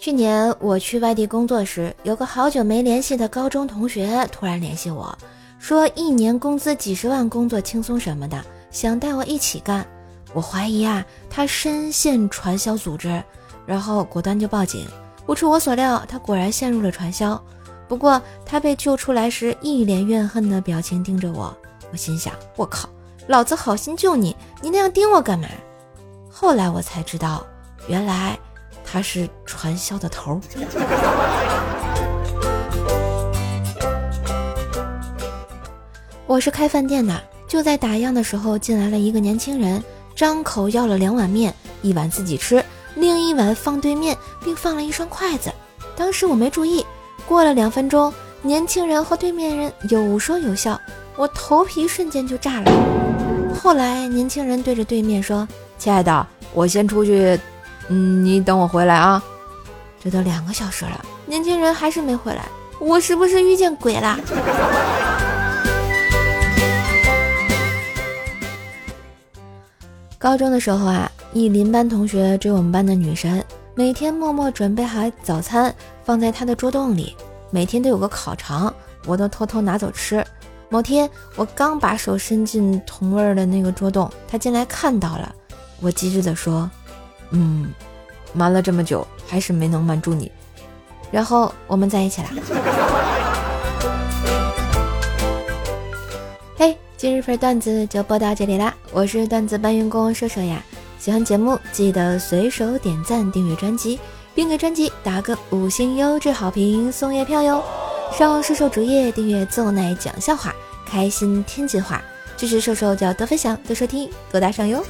去年我去外地工作时，有个好久没联系的高中同学突然联系我，说一年工资几十万，工作轻松什么的，想带我一起干。我怀疑啊，他深陷传销组织，然后果断就报警。不出我所料，他果然陷入了传销。不过他被救出来时，一脸怨恨的表情盯着我。我心想：我靠，老子好心救你，你那样盯我干嘛？后来我才知道，原来。他是传销的头。我是开饭店的，就在打烊的时候进来了一个年轻人，张口要了两碗面，一碗自己吃，另一碗放对面，并放了一双筷子。当时我没注意，过了两分钟，年轻人和对面人有说有笑，我头皮瞬间就炸了。后来年轻人对着对面说：“亲爱的，我先出去。”嗯，你等我回来啊！这都两个小时了，年轻人还是没回来，我是不是遇见鬼了？高中的时候啊，一邻班同学追我们班的女神，每天默默准备好早餐放在她的桌洞里，每天都有个烤肠，我都偷偷拿走吃。某天我刚把手伸进同味的那个桌洞，他进来看到了，我机智的说。嗯，瞒了这么久，还是没能瞒住你。然后我们在一起啦。嘿，今日份段子就播到这里啦！我是段子搬运工射射呀。喜欢节目记得随手点赞、订阅专辑，并给专辑打个五星优质好评，送月票哟！上射手主页订阅奏奶讲笑话，开心天津话，支持射手就要多分享、多收听、多打赏哟！